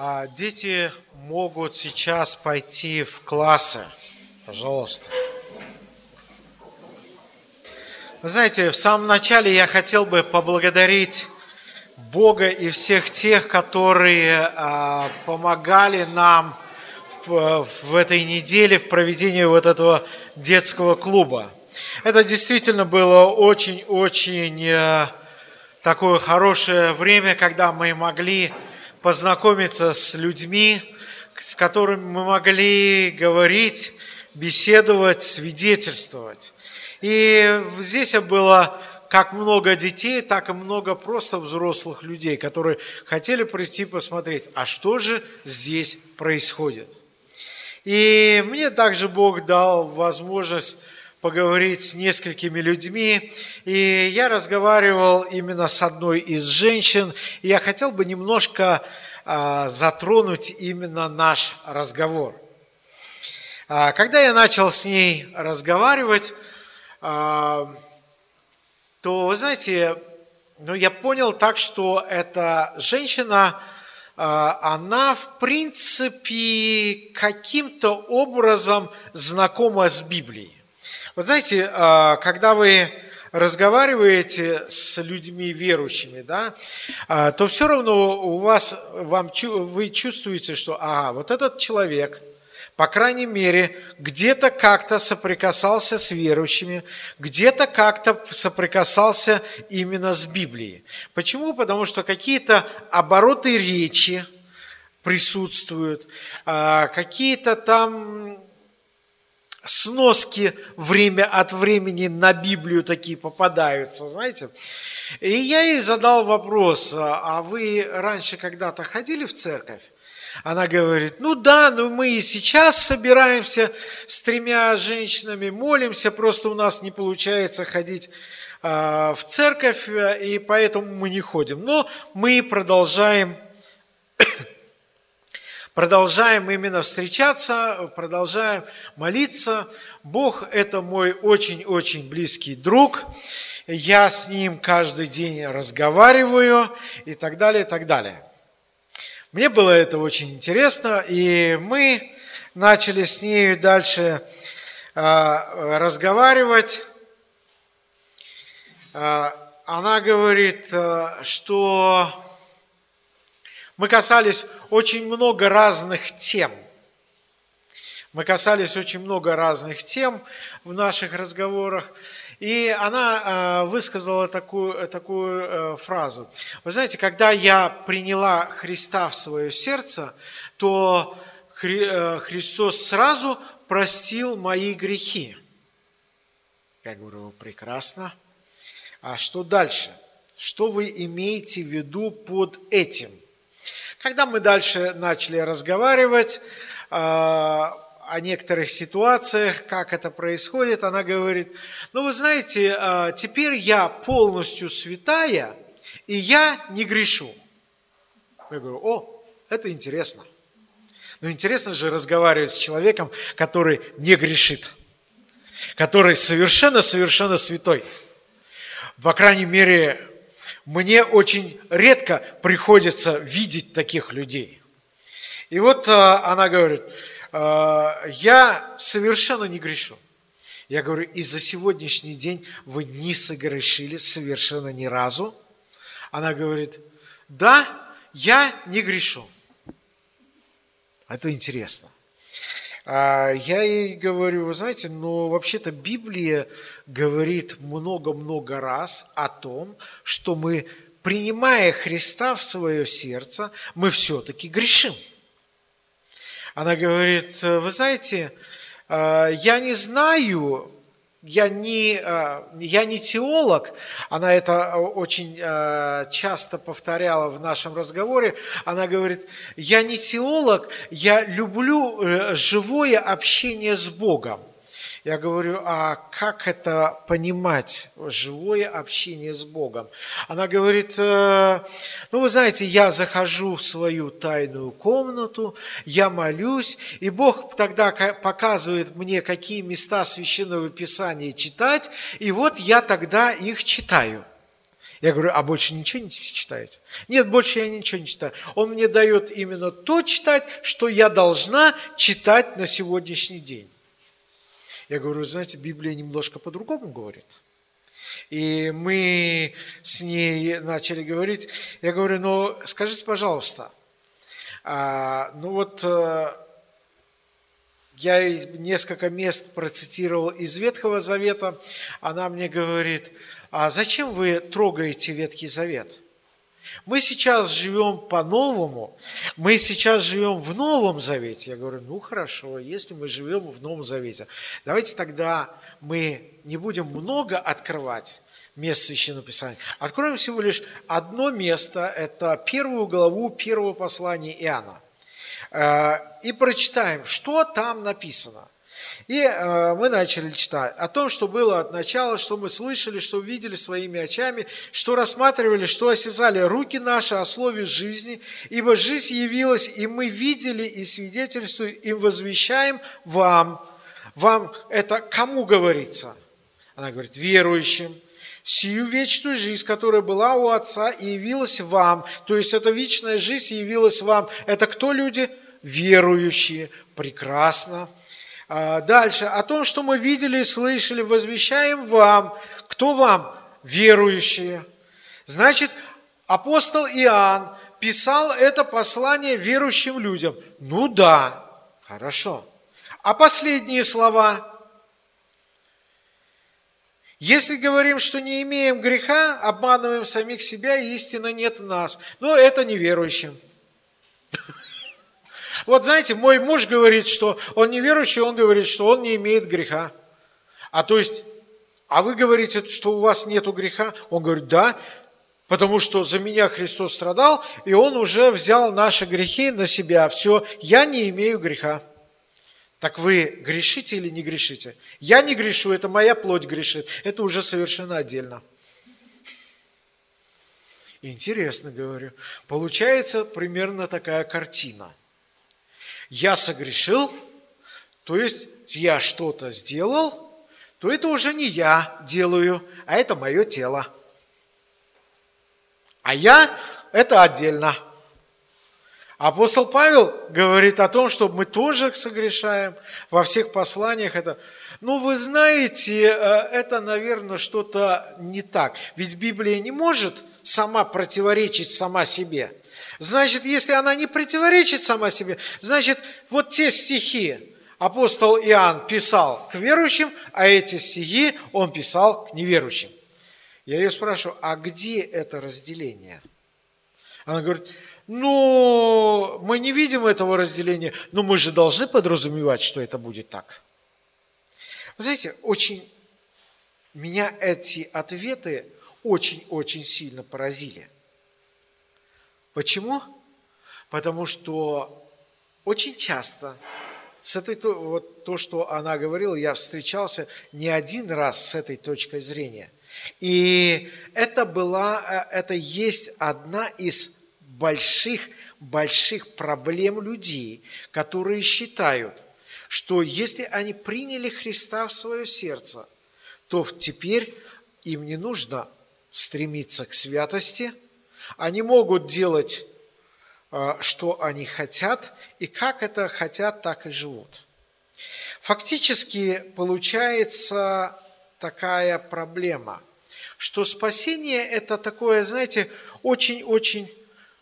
А дети могут сейчас пойти в классы. Пожалуйста. Вы знаете, в самом начале я хотел бы поблагодарить Бога и всех тех, которые а, помогали нам в, в этой неделе в проведении вот этого детского клуба. Это действительно было очень-очень э, такое хорошее время, когда мы могли познакомиться с людьми, с которыми мы могли говорить, беседовать, свидетельствовать. И здесь было как много детей, так и много просто взрослых людей, которые хотели прийти посмотреть, а что же здесь происходит. И мне также Бог дал возможность поговорить с несколькими людьми, и я разговаривал именно с одной из женщин, и я хотел бы немножко а, затронуть именно наш разговор. А, когда я начал с ней разговаривать, а, то, вы знаете, ну, я понял так, что эта женщина, она, в принципе, каким-то образом знакома с Библией. Вот знаете, а, когда вы разговариваете с людьми верующими, да, а, то все равно у вас, вам, вы чувствуете, что, ага, вот этот человек, по крайней мере, где-то как-то соприкасался с верующими, где-то как-то соприкасался именно с Библией. Почему? Потому что какие-то обороты речи присутствуют, а, какие-то там сноски время от времени на Библию такие попадаются, знаете. И я ей задал вопрос, а вы раньше когда-то ходили в церковь? Она говорит, ну да, но мы и сейчас собираемся с тремя женщинами, молимся, просто у нас не получается ходить а, в церковь, и поэтому мы не ходим. Но мы продолжаем продолжаем именно встречаться, продолжаем молиться. Бог – это мой очень-очень близкий друг. Я с ним каждый день разговариваю и так далее, и так далее. Мне было это очень интересно, и мы начали с ней дальше а, разговаривать. А, она говорит, а, что мы касались очень много разных тем. Мы касались очень много разных тем в наших разговорах. И она э, высказала такую, такую э, фразу. Вы знаете, когда я приняла Христа в свое сердце, то э, Христос сразу простил мои грехи. Я говорю, прекрасно. А что дальше? Что вы имеете в виду под этим? Когда мы дальше начали разговаривать э, о некоторых ситуациях, как это происходит, она говорит, ну вы знаете, э, теперь я полностью святая, и я не грешу. Я говорю, о, это интересно. Но интересно же разговаривать с человеком, который не грешит, который совершенно-совершенно святой. По крайней мере, мне очень редко приходится видеть таких людей. И вот а, она говорит, а, я совершенно не грешу. Я говорю, и за сегодняшний день вы не согрешили совершенно ни разу. Она говорит, да, я не грешу. Это интересно. А я ей говорю, вы знаете, ну вообще-то Библия говорит много-много раз о том, что мы, принимая Христа в свое сердце, мы все-таки грешим. Она говорит, вы знаете, а, я не знаю, я не, э, я не теолог, она это очень э, часто повторяла в нашем разговоре, она говорит, я не теолог, я люблю э, живое общение с Богом. Я говорю, а как это понимать, живое общение с Богом? Она говорит, э, ну вы знаете, я захожу в свою тайную комнату, я молюсь, и Бог тогда показывает мне, какие места Священного Писания читать, и вот я тогда их читаю. Я говорю, а больше ничего не читаете? Нет, больше я ничего не читаю. Он мне дает именно то читать, что я должна читать на сегодняшний день. Я говорю, знаете, Библия немножко по-другому говорит. И мы с ней начали говорить. Я говорю, ну скажите, пожалуйста, а, ну вот э, я несколько мест процитировал из Ветхого Завета. Она мне говорит, а зачем вы трогаете Ветхий Завет? Мы сейчас живем по-новому, мы сейчас живем в Новом Завете. Я говорю, ну хорошо, если мы живем в Новом Завете, давайте тогда мы не будем много открывать мест Священного Писания. Откроем всего лишь одно место, это первую главу первого послания Иоанна. Э, и прочитаем, что там написано. И э, мы начали читать о том, что было от начала, что мы слышали, что видели своими очами, что рассматривали, что осязали руки наши о слове жизни, ибо жизнь явилась, и мы видели и свидетельствуем, и возвещаем вам. Вам это кому говорится? Она говорит, верующим сию вечную жизнь, которая была у Отца явилась вам. То есть эта вечная жизнь явилась вам. Это кто люди? Верующие. Прекрасно. А дальше. О том, что мы видели и слышали, возвещаем вам. Кто вам? Верующие. Значит, апостол Иоанн писал это послание верующим людям. Ну да, хорошо. А последние слова – если говорим, что не имеем греха, обманываем самих себя, истины нет в нас. Но это неверующим. Вот знаете, мой муж говорит, что он неверующий, он говорит, что он не имеет греха. А то есть, а вы говорите, что у вас нет греха? Он говорит, да, потому что за меня Христос страдал, и Он уже взял наши грехи на себя. Все, я не имею греха. Так вы грешите или не грешите? Я не грешу, это моя плоть грешит. Это уже совершенно отдельно. Интересно говорю. Получается примерно такая картина. Я согрешил, то есть я что-то сделал, то это уже не я делаю, а это мое тело. А я – это отдельно – Апостол Павел говорит о том, что мы тоже согрешаем во всех посланиях. Это, ну, вы знаете, э, это, наверное, что-то не так. Ведь Библия не может сама противоречить сама себе. Значит, если она не противоречит сама себе, значит, вот те стихи апостол Иоанн писал к верующим, а эти стихи он писал к неверующим. Я ее спрашиваю, а где это разделение? Она говорит, ну, мы не видим этого разделения, но мы же должны подразумевать, что это будет так. Вы знаете, очень меня эти ответы очень-очень сильно поразили. Почему? Потому что очень часто с этой, вот то, что она говорила, я встречался не один раз с этой точкой зрения. И это была, э, это есть одна из больших, больших проблем людей, которые считают, что если они приняли Христа в свое сердце, то теперь им не нужно стремиться к святости, они могут делать, а, что они хотят, и как это хотят, так и живут. Фактически получается такая проблема, что спасение – это такое, знаете, очень-очень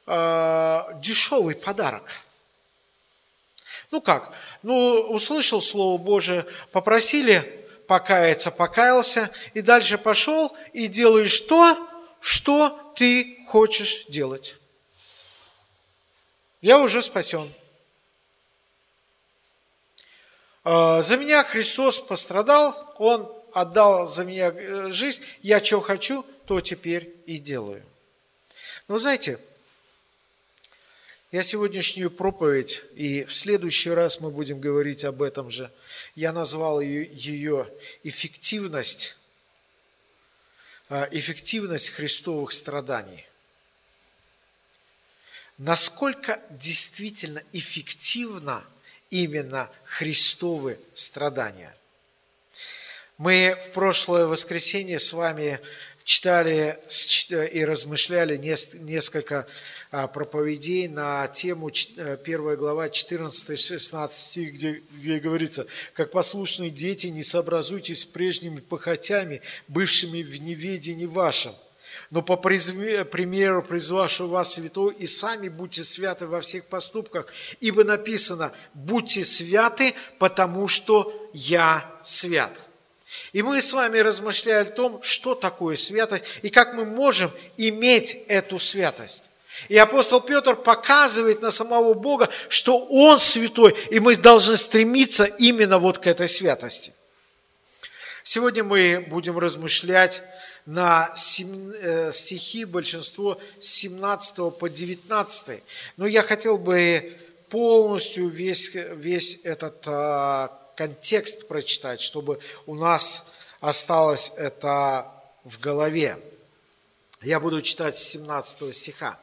э, дешевый подарок. Ну как? Ну, услышал Слово Божие, попросили покаяться, покаялся, и дальше пошел и делаешь то, что ты хочешь делать. Я уже спасен. Э, за меня Христос пострадал, Он отдал за меня э, жизнь, я что хочу, то теперь и делаю. Но знаете, я сегодняшнюю проповедь, и в следующий раз мы будем говорить об этом же, я назвал ее, ее эффективность, а, эффективность христовых страданий. Насколько действительно эффективно именно Христовы страдания. Мы в прошлое воскресенье с вами читали и размышляли несколько а, проповедей на тему 1 э, глава 14-16 стих, где, где говорится, «Как послушные дети, не сообразуйтесь с прежними похотями, бывшими в неведении вашем, но по примеру призвавшего вас святого, и сами будьте святы во всех поступках, ибо написано, будьте святы, потому что я свят. И мы с вами размышляли о том, что такое святость и как мы можем иметь эту святость. И апостол Петр показывает на самого Бога, что Он святой, и мы должны стремиться именно вот к этой святости. Сегодня мы будем размышлять на э, стихи, большинство с 17 по 19. Но я хотел бы полностью весь, весь этот а, контекст прочитать, чтобы у нас осталось это в голове. Я буду читать с 17 стиха.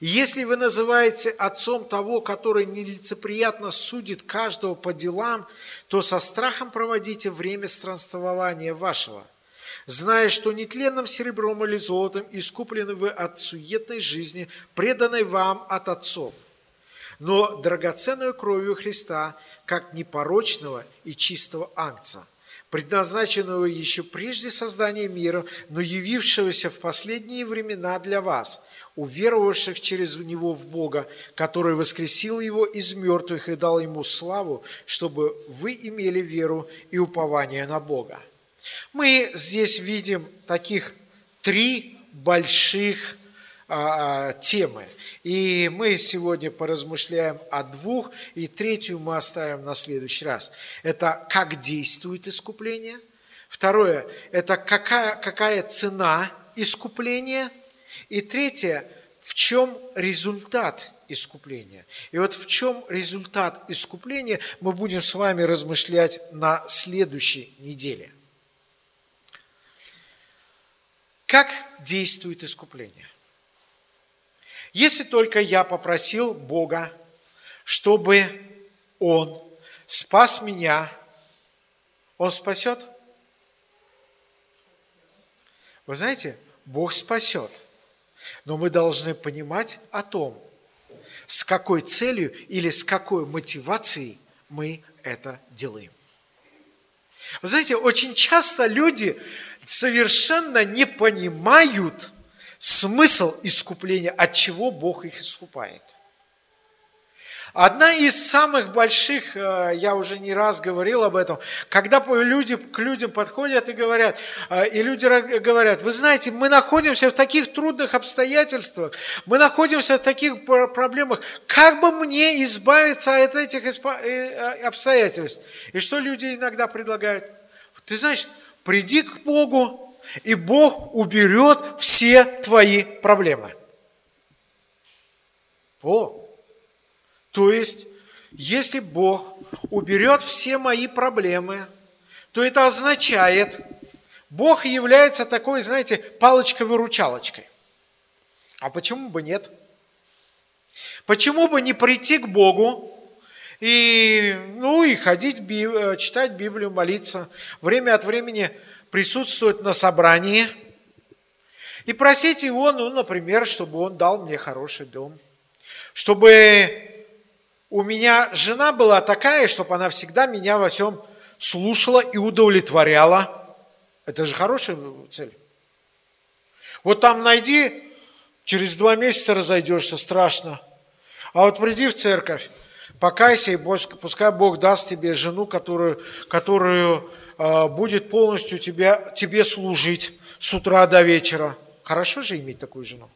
Если вы называете отцом того, который нелицеприятно судит каждого по делам, то со страхом проводите время странствования вашего – зная, что нетленным серебром или золотом искуплены вы от суетной жизни, преданной вам от отцов, но драгоценную кровью Христа, как непорочного и чистого ангца, предназначенного еще прежде создания мира, но явившегося в последние времена для вас, уверовавших через Него в Бога, который воскресил Его из мертвых и дал Ему славу, чтобы вы имели веру и упование на Бога. Мы здесь видим таких три больших а, а, темы. И мы сегодня поразмышляем о двух, и третью мы оставим на следующий раз. Это как действует искупление. Второе – это какая, какая цена искупления. И третье – в чем результат искупления. И вот в чем результат искупления мы будем с вами размышлять на следующей неделе – Как действует искупление? Если только я попросил Бога, чтобы Он спас меня, Он спасет? Вы знаете, Бог спасет. Но мы должны понимать о том, с какой целью или с какой мотивацией мы это делаем. Вы знаете, очень часто люди совершенно не понимают смысл искупления, от чего Бог их искупает. Одна из самых больших, э, я уже не раз говорил об этом, когда люди к людям подходят и говорят, э, и люди говорят, вы знаете, мы находимся в таких трудных обстоятельствах, мы находимся в таких проблемах, как бы мне избавиться от этих э, обстоятельств? И что люди иногда предлагают? Ты знаешь, приди к Богу, и Бог уберет все твои проблемы. О, то есть, если Бог уберет все мои проблемы, то это означает, Бог является такой, знаете, палочкой-выручалочкой. А почему бы нет? Почему бы не прийти к Богу и, ну, и ходить, э, читать Библию, молиться, время от времени присутствовать на собрании и просить Его, ну, например, чтобы Он дал мне хороший дом, чтобы у меня жена была такая, чтобы она всегда меня во всем слушала и удовлетворяла. Это же хорошая цель. Вот там найди, через два месяца разойдешься, страшно. А вот приди в церковь, покайся, и пускай Бог даст тебе жену, которую, которую э, будет полностью тебя, тебе служить с утра до вечера. Хорошо же иметь такую жену.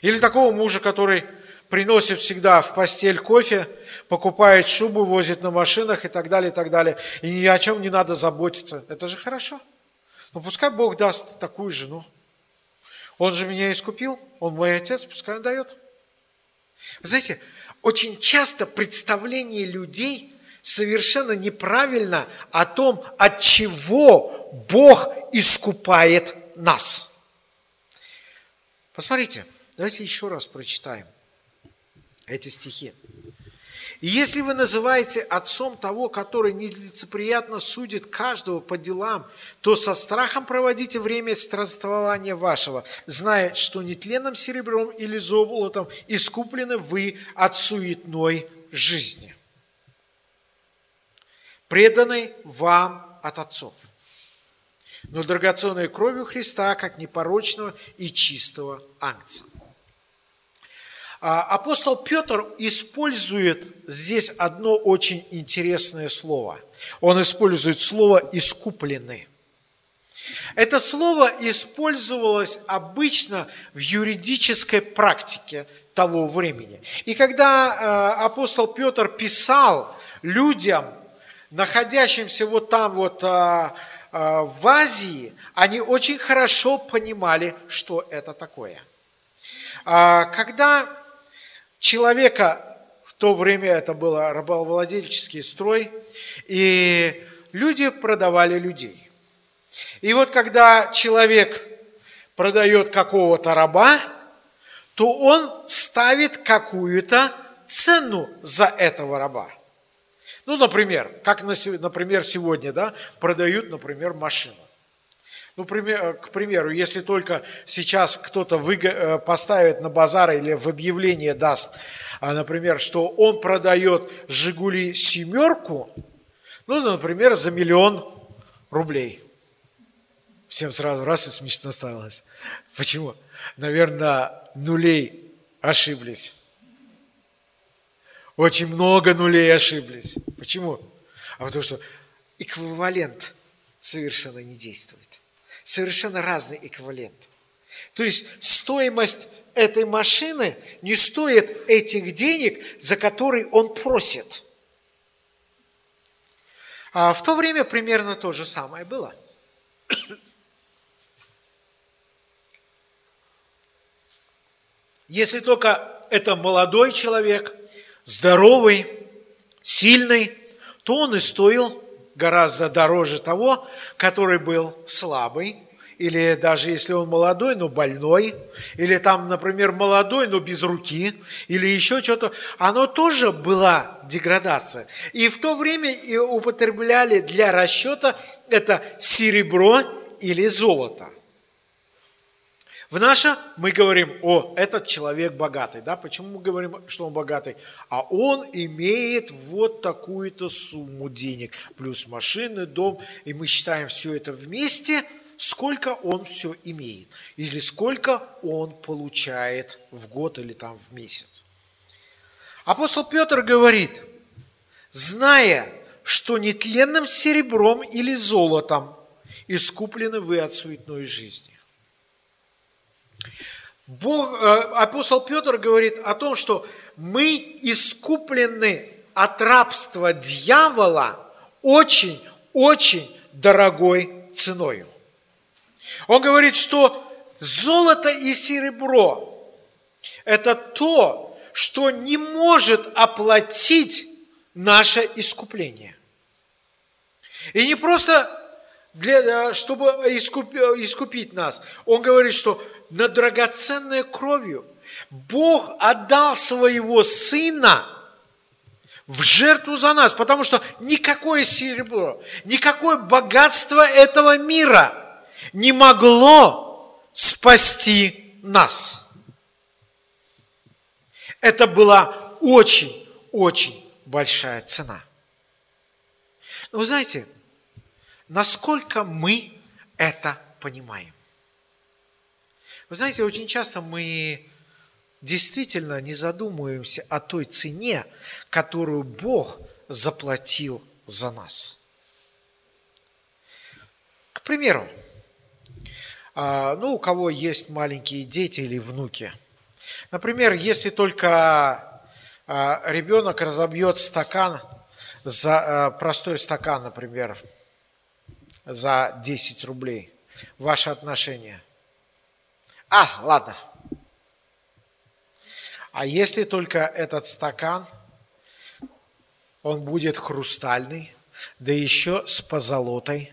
Или такого мужа, который приносит всегда в постель кофе, покупает шубу, возит на машинах и так далее, и так далее. И ни о чем не надо заботиться. Это же хорошо. Но пускай Бог даст такую жену. Он же меня искупил, он мой отец, пускай он дает. Вы знаете, очень часто представление людей совершенно неправильно о том, от чего Бог искупает нас. Посмотрите, давайте еще раз прочитаем эти стихи. Если вы называете отцом того, который нелицеприятно судит каждого по делам, то со страхом проводите время странствования вашего, зная, что нетленным серебром или золотом искуплены вы от суетной жизни, преданной вам от отцов, но драгоценной кровью Христа, как непорочного и чистого ангца. А, апостол Петр использует здесь одно очень интересное слово. Он использует слово «искуплены». Это слово использовалось обычно в юридической практике того времени. И когда а, апостол Петр писал людям, находящимся вот там вот а, в Азии, они очень хорошо понимали, что это такое. Когда человека, в то время это был рабовладельческий строй, и люди продавали людей. И вот когда человек продает какого-то раба, то он ставит какую-то цену за этого раба. Ну, например, как, например, сегодня да, продают, например, машину. Ну, к примеру, если только сейчас кто-то э, поставит на базар или в объявление даст, а, например, что он продает «Жигули семерку», ну, например, за миллион рублей. Всем сразу раз и смешно сталось. Почему? Наверное, нулей ошиблись. Очень много нулей ошиблись. Почему? А потому что эквивалент совершенно не действует совершенно разный эквивалент. То есть стоимость этой машины не стоит этих денег, за которые он просит. А в то время примерно то же самое было. Если только это молодой человек, здоровый, сильный, то он и стоил гораздо дороже того, который был слабый, или даже если он молодой, но больной, или там, например, молодой, но без руки, или еще что-то, оно тоже была деградация. И в то время употребляли для расчета это серебро или золото. В наше мы говорим, о, этот человек богатый. Да? Почему мы говорим, что он богатый? А он имеет вот такую-то сумму денег, плюс машины, дом, и мы считаем все это вместе, сколько он все имеет, или сколько он получает в год или там в месяц. Апостол Петр говорит, зная, что нетленным серебром или золотом искуплены вы от суетной жизни Бог, э, апостол Петр говорит о том, что мы искуплены от рабства дьявола очень-очень дорогой ценою. Он говорит, что золото и серебро – это то, что не может оплатить наше искупление. И не просто для, чтобы искупить нас. Он говорит, что на драгоценной кровью. Бог отдал своего Сына в жертву за нас, потому что никакое серебро, никакое богатство этого мира не могло спасти нас. Это была очень-очень большая цена. Но вы знаете, насколько мы это понимаем? Вы знаете, очень часто мы действительно не задумываемся о той цене, которую Бог заплатил за нас. К примеру, ну, у кого есть маленькие дети или внуки. Например, если только а, ребенок разобьет стакан, за а, простой стакан, например, за 10 рублей, ваше отношение – а, ладно. А если только этот стакан, он будет хрустальный, да еще с позолотой,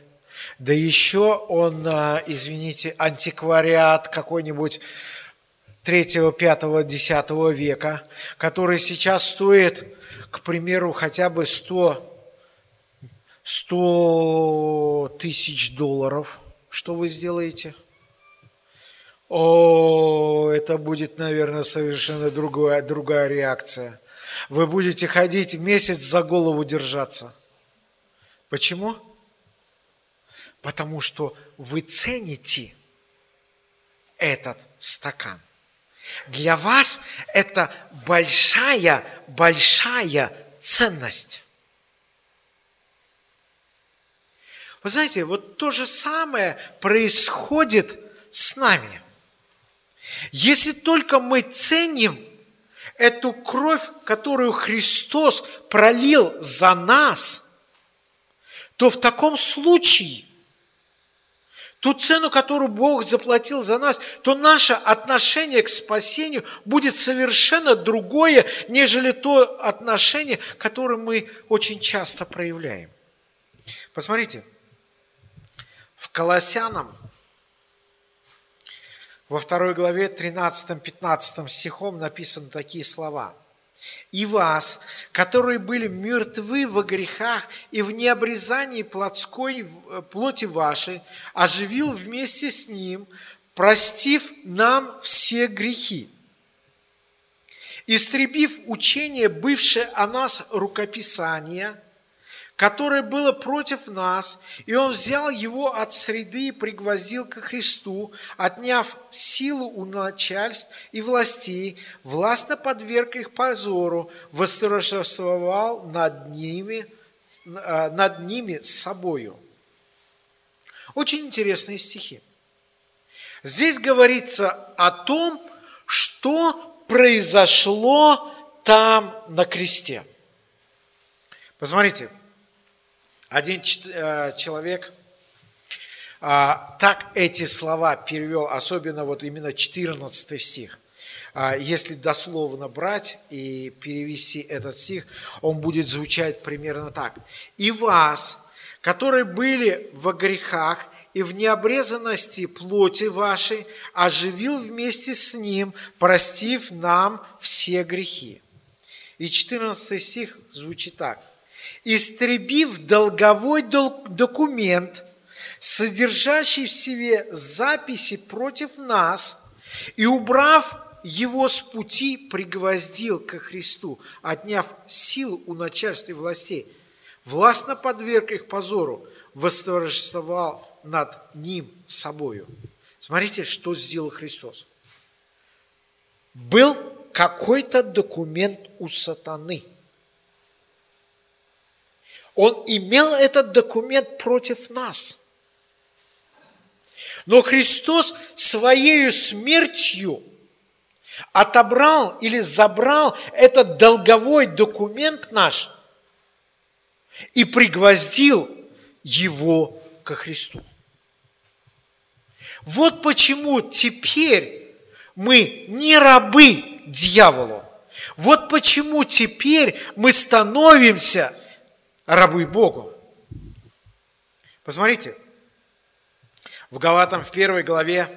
да еще он, а, извините, антиквариат какой-нибудь 3, 5, 10 века, который сейчас стоит, к примеру, хотя бы 100, 100 тысяч долларов, что вы сделаете? О, это будет, наверное, совершенно другая, другая реакция. Вы будете ходить месяц за голову держаться. Почему? Потому что вы цените этот стакан. Для вас это большая, большая ценность. Вы знаете, вот то же самое происходит с нами. Если только мы ценим эту кровь, которую Христос пролил за нас, то в таком случае ту цену, которую Бог заплатил за нас, то наше отношение к спасению будет совершенно другое, нежели то отношение, которое мы очень часто проявляем. Посмотрите, в Колоссянам во второй главе 13-15 стихом написаны такие слова. «И вас, которые были мертвы во грехах и в необрезании плотской э, плоти вашей, оживил вместе с Ним, простив нам все грехи, истребив учение, бывшее о нас рукописание – которое было против нас, и он взял его от среды и пригвоздил ко Христу, отняв силу у начальств и властей, властно подверг их позору, восторжествовал над ними, э, над ними с собою. Очень интересные стихи. Здесь говорится о том, что произошло там на кресте. Посмотрите, один э, человек а, так эти слова перевел, особенно вот именно 14 стих. А, если дословно брать и перевести этот стих, он будет звучать примерно так. «И вас, которые были во грехах и в необрезанности плоти вашей, оживил вместе с Ним, простив нам все грехи». И 14 стих звучит так – истребив долговой документ, содержащий в себе записи против нас, и убрав его с пути, пригвоздил ко Христу, отняв силу у начальства и властей, властно подверг их позору, восторжествовав над ним собою. Смотрите, что сделал Христос. Был какой-то документ у сатаны – он имел этот документ против нас. Но Христос своей смертью отобрал или забрал этот долговой документ наш и пригвоздил его ко Христу. Вот почему теперь мы не рабы дьяволу. Вот почему теперь мы становимся – рабы Богу. Посмотрите, в Галатам в первой главе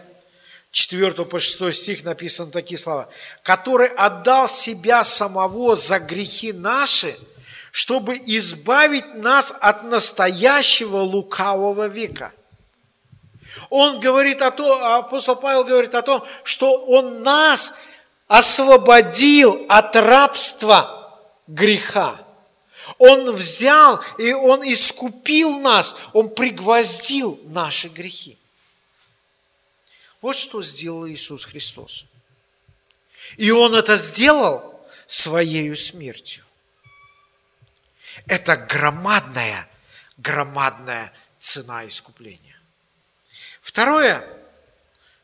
4 по 6 стих написаны такие слова. «Который отдал себя самого за грехи наши, чтобы избавить нас от настоящего лукавого века». Он говорит о том, апостол Павел говорит о том, что он нас освободил от рабства греха. Он взял и Он искупил нас, Он пригвоздил наши грехи. Вот что сделал Иисус Христос. И Он это сделал Своей смертью. Это громадная, громадная цена искупления. Второе,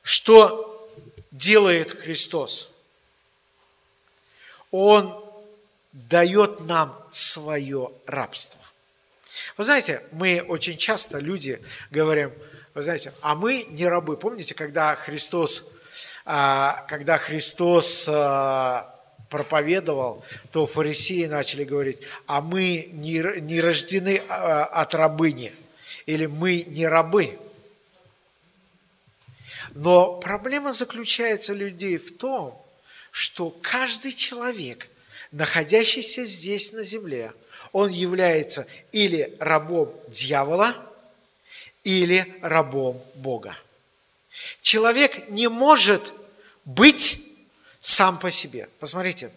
что делает Христос. Он дает нам свое рабство. Вы знаете, мы очень часто, люди, говорим, вы знаете, а мы не рабы. Помните, когда Христос, а, когда Христос а, проповедовал, то фарисеи начали говорить, а мы не рождены а, от рабыни, или мы не рабы. Но проблема заключается людей в том, что каждый человек, находящийся здесь на земле, он является или рабом дьявола, или рабом Бога. Человек не может быть сам по себе. Посмотрите,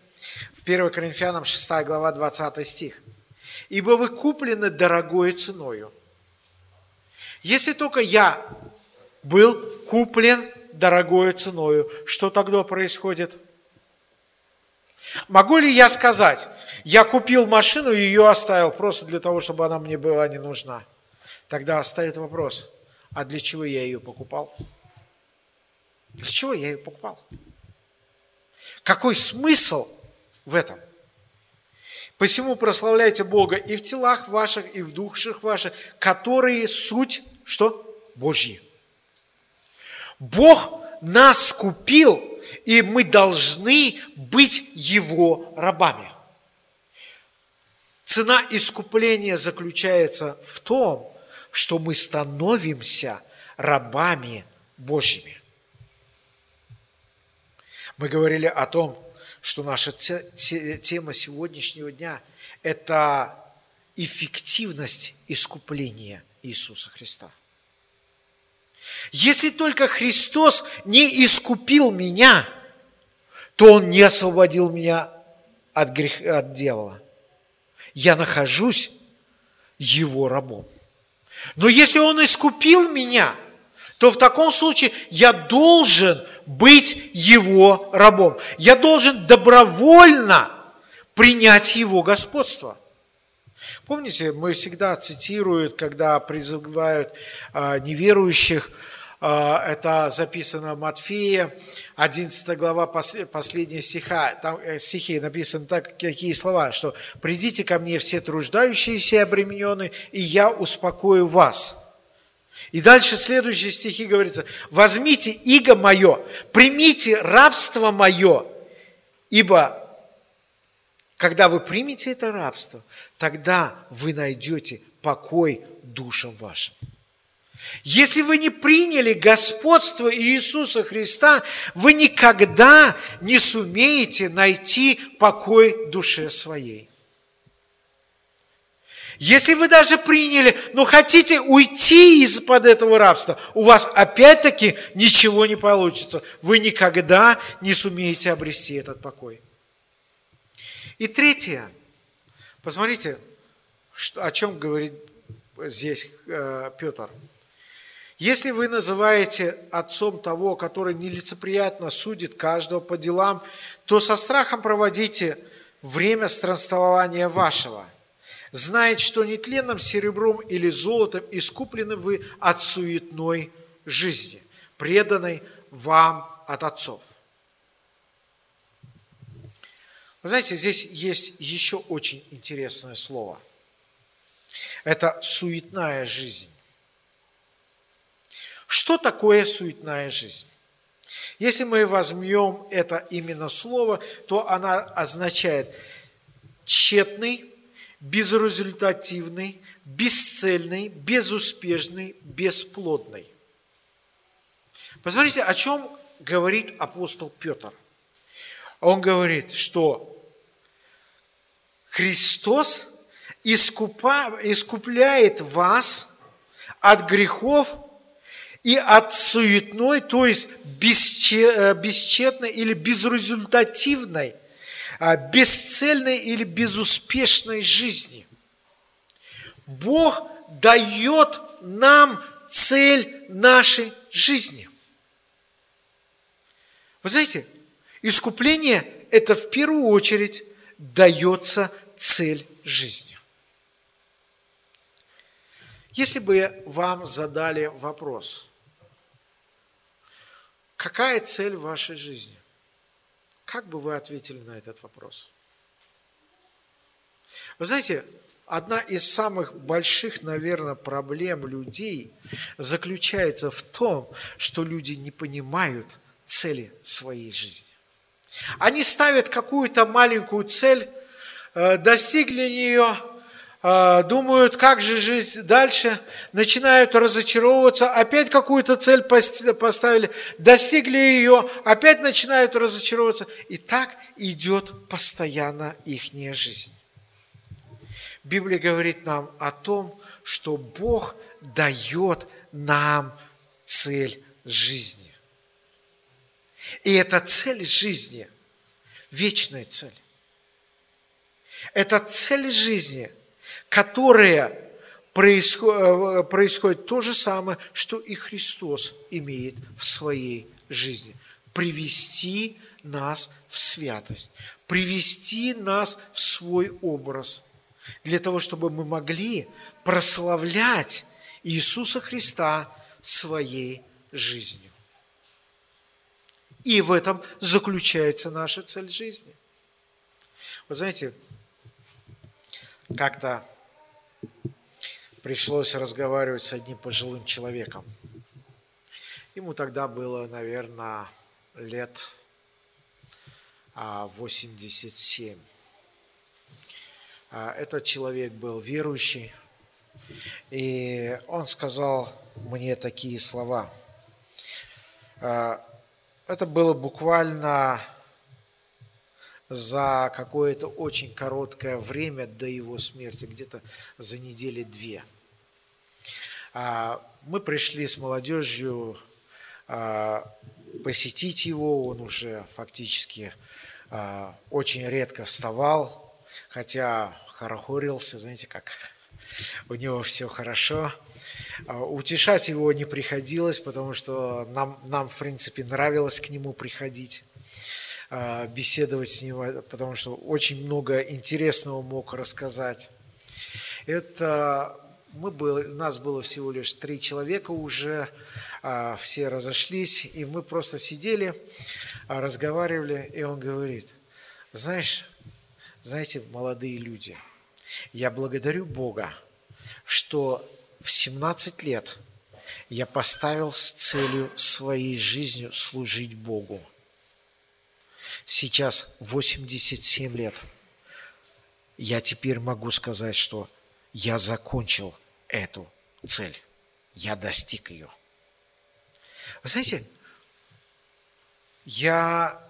в 1 Коринфянам 6 глава 20 стих. «Ибо вы куплены дорогой ценою». Если только я был куплен дорогой ценою, что тогда происходит? Могу ли я сказать, я купил машину и ее оставил просто для того, чтобы она мне была не нужна? Тогда оставит вопрос, а для чего я ее покупал? Для чего я ее покупал? Какой смысл в этом? Посему прославляйте Бога и в телах ваших, и в душах ваших, которые суть, что? Божьи. Бог нас купил, и мы должны быть Его рабами. Цена искупления заключается в том, что мы становимся рабами Божьими. Мы говорили о том, что наша тема сегодняшнего дня – это эффективность искупления Иисуса Христа. Если только Христос не искупил меня, то Он не освободил меня от греха, от дьявола. Я нахожусь Его рабом. Но если Он искупил меня, то в таком случае я должен быть Его рабом. Я должен добровольно принять Его господство. Помните, мы всегда цитируют, когда призывают а, неверующих, а, это записано в Матфея, 11 глава, последняя стиха, там э, стихи написаны так, какие слова, что «Придите ко мне все труждающиеся и обремененные, и я успокою вас». И дальше следующие стихи говорится, «Возьмите иго мое, примите рабство мое, ибо когда вы примете это рабство, тогда вы найдете покой душам вашим». Если вы не приняли господство Иисуса Христа, вы никогда не сумеете найти покой душе своей. Если вы даже приняли, но хотите уйти из-под этого рабства, у вас опять-таки ничего не получится. Вы никогда не сумеете обрести этот покой. И третье. Посмотрите, о чем говорит здесь э, Петр. Если вы называете отцом того, который нелицеприятно судит каждого по делам, то со страхом проводите время странствования вашего – знает, что нетленным серебром или золотом искуплены вы от суетной жизни, преданной вам от отцов. Вы знаете, здесь есть еще очень интересное слово. Это суетная жизнь. Что такое суетная жизнь? Если мы возьмем это именно слово, то она означает тщетный, безрезультативный, бесцельный, безуспешный, бесплодный. Посмотрите, о чем говорит апостол Петр. Он говорит, что Христос искупа, искупляет вас от грехов и от суетной, то есть бесчетной или безрезультативной – а, бесцельной или безуспешной жизни. Бог дает нам цель нашей жизни. Вы знаете, искупление – это в первую очередь дается цель жизни. Если бы вам задали вопрос, какая цель вашей жизни? Как бы вы ответили на этот вопрос? Вы знаете, одна из самых больших, наверное, проблем людей заключается в том, что люди не понимают цели своей жизни. Они ставят какую-то маленькую цель, э, достигли нее, а, думают, как же жить дальше, начинают разочаровываться, опять какую-то цель поставили, достигли ее, опять начинают разочаровываться. И так идет постоянно ихняя жизнь. Библия говорит нам о том, что Бог дает нам цель жизни. И эта цель жизни – вечная цель. Это цель жизни, которая происходит, происходит то же самое, что и Христос имеет в своей жизни. Привести нас в святость, привести нас в свой образ, для того, чтобы мы могли прославлять Иисуса Христа своей жизнью. И в этом заключается наша цель жизни. Вы знаете, как-то пришлось разговаривать с одним пожилым человеком. Ему тогда было, наверное, лет 87. А, этот человек был верующий, и он сказал мне такие слова. А, это было буквально за какое-то очень короткое время до его смерти, где-то за недели две. А, мы пришли с молодежью посетить его, он уже фактически очень редко вставал, хотя хорохорился, знаете, как у него все хорошо. А, утешать его не приходилось, потому что нам, нам в принципе, нравилось к нему приходить, а, беседовать с ним, потому что очень много интересного мог рассказать. Это мы были, нас было всего лишь три человека уже, а, все разошлись, и мы просто сидели, разговаривали, и он говорит, знаешь, знаете, молодые люди, я благодарю Бога, что в 17 лет я поставил с целью своей жизнью служить Богу. Сейчас 87 лет. Я теперь могу сказать, что я закончил эту цель. Я достиг ее. Вы знаете, я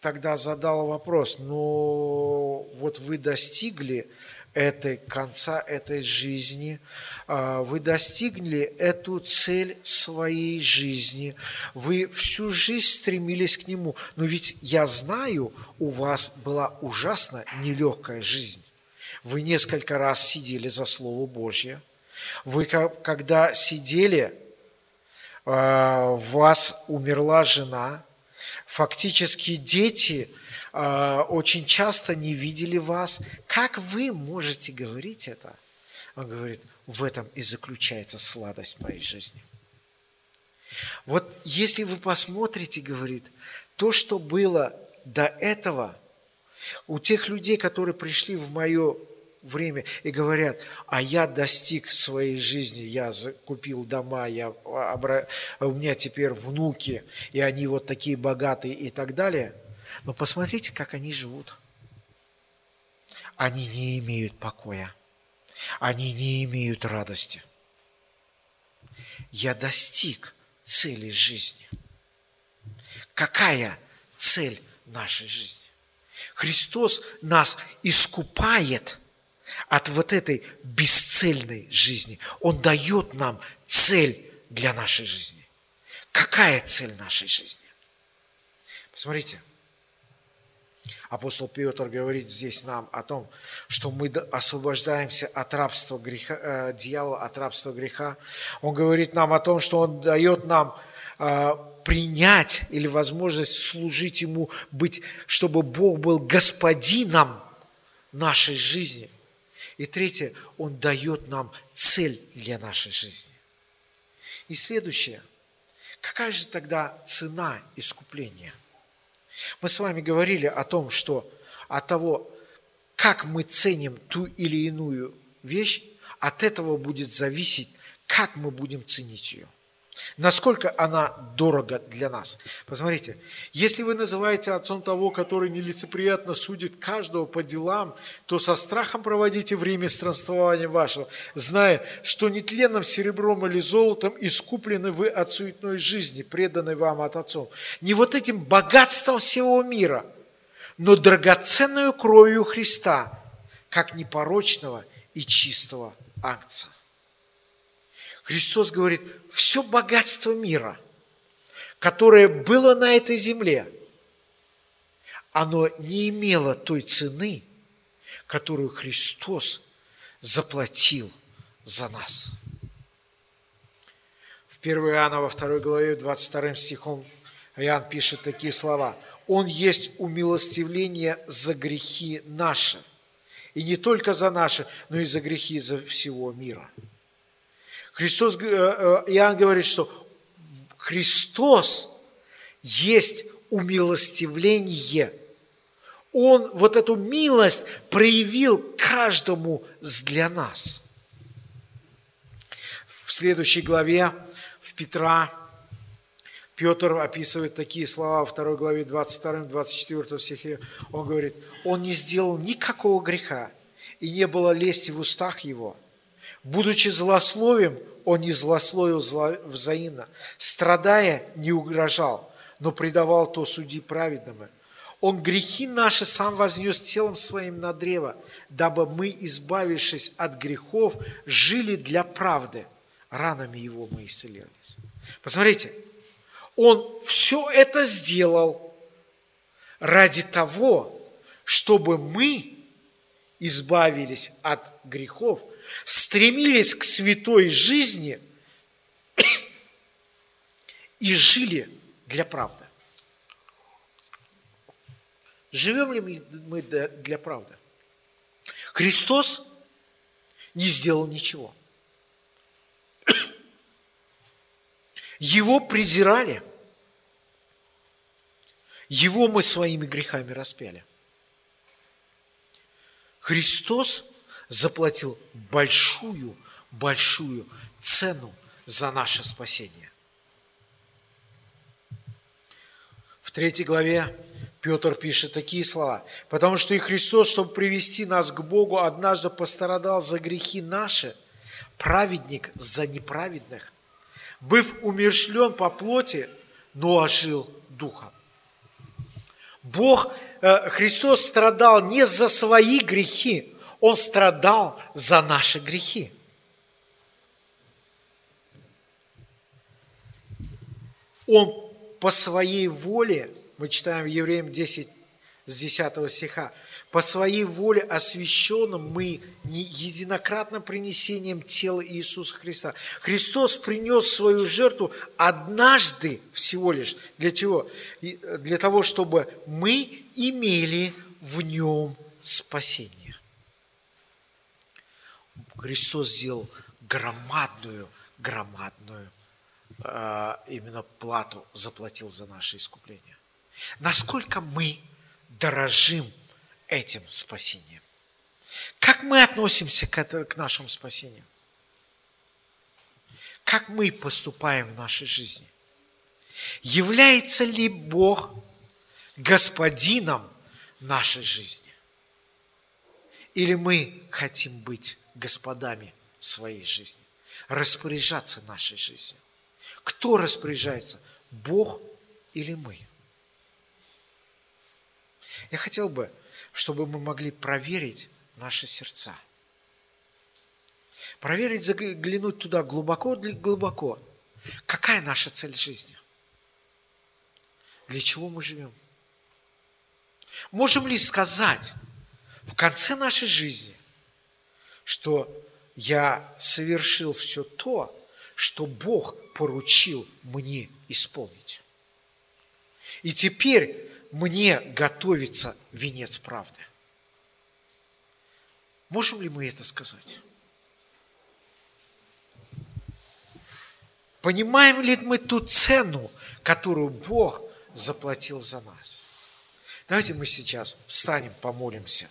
тогда задал вопрос, ну вот вы достигли этой конца этой жизни, а, вы достигли эту цель своей жизни, вы всю жизнь стремились к нему. Но ведь я знаю, у вас была ужасно нелегкая жизнь. Вы несколько раз сидели за Слово Божье. Вы, когда сидели, а, у вас умерла жена, Фактически дети очень часто не видели вас. Как вы можете говорить это? Он говорит, в этом и заключается сладость моей жизни. Вот если вы посмотрите, говорит, то, что было до этого, у тех людей, которые пришли в мое время и говорят, а я достиг своей жизни, я купил дома, я, у меня теперь внуки, и они вот такие богатые и так далее. Но посмотрите, как они живут. Они не имеют покоя. Они не имеют радости. Я достиг цели жизни. Какая цель нашей жизни? Христос нас искупает – от вот этой бесцельной жизни. Он дает нам цель для нашей жизни. Какая цель нашей жизни? Посмотрите, апостол Петр говорит здесь нам о том, что мы освобождаемся от рабства греха, э, дьявола, от рабства греха. Он говорит нам о том, что он дает нам э, принять или возможность служить Ему, быть, чтобы Бог был господином нашей жизни. И третье, Он дает нам цель для нашей жизни. И следующее, какая же тогда цена искупления? Мы с вами говорили о том, что от того, как мы ценим ту или иную вещь, от этого будет зависеть, как мы будем ценить ее. Насколько она дорога для нас. Посмотрите, если вы называете отцом того, который нелицеприятно судит каждого по делам, то со страхом проводите время странствования вашего, зная, что нетленным серебром или золотом искуплены вы от суетной жизни, преданной вам от отцов. Не вот этим богатством всего мира, но драгоценную кровью Христа, как непорочного и чистого акция. Христос говорит, все богатство мира, которое было на этой земле, оно не имело той цены, которую Христос заплатил за нас. В 1 Иоанна во 2 главе 22 стихом Иоанн пишет такие слова. «Он есть умилостивление за грехи наши». И не только за наши, но и за грехи за всего мира. Христос, э, э, Иоанн говорит, что Христос есть умилостивление. Он вот эту милость проявил каждому для нас. В следующей главе, в Петра, Петр описывает такие слова во второй главе 22-24 стихе. Он говорит, он не сделал никакого греха, и не было лести в устах его – Будучи злословием, он не злословил взаимно. Страдая, не угрожал, но предавал то суди праведному. Он грехи наши сам вознес телом своим на древо, дабы мы, избавившись от грехов, жили для правды. Ранами его мы исцелились. Посмотрите, он все это сделал ради того, чтобы мы избавились от грехов – стремились к святой жизни и жили для правды. Живем ли мы для правды? Христос не сделал ничего. Его презирали. Его мы своими грехами распяли. Христос заплатил большую, большую цену за наше спасение. В третьей главе Петр пишет такие слова. «Потому что и Христос, чтобы привести нас к Богу, однажды пострадал за грехи наши, праведник за неправедных, быв умершлен по плоти, но ожил духом». Бог, э, Христос страдал не за свои грехи, он страдал за наши грехи. Он по своей воле, мы читаем Евреям 10, с 10 стиха, по своей воле освященным мы не единократным принесением тела Иисуса Христа. Христос принес свою жертву однажды всего лишь. Для чего? Для того, чтобы мы имели в нем спасение. Христос сделал громадную, громадную э, именно плату, заплатил за наше искупление. Насколько мы дорожим этим спасением? Как мы относимся к, это, к нашему спасению? Как мы поступаем в нашей жизни? Является ли Бог господином нашей жизни? Или мы хотим быть господами своей жизни, распоряжаться нашей жизнью. Кто распоряжается, Бог или мы? Я хотел бы, чтобы мы могли проверить наши сердца. Проверить, заглянуть туда глубоко-глубоко. Какая наша цель жизни? Для чего мы живем? Можем ли сказать в конце нашей жизни, что я совершил все то, что Бог поручил мне исполнить. И теперь мне готовится венец правды. Можем ли мы это сказать? Понимаем ли мы ту цену, которую Бог заплатил за нас? Давайте мы сейчас встанем, помолимся.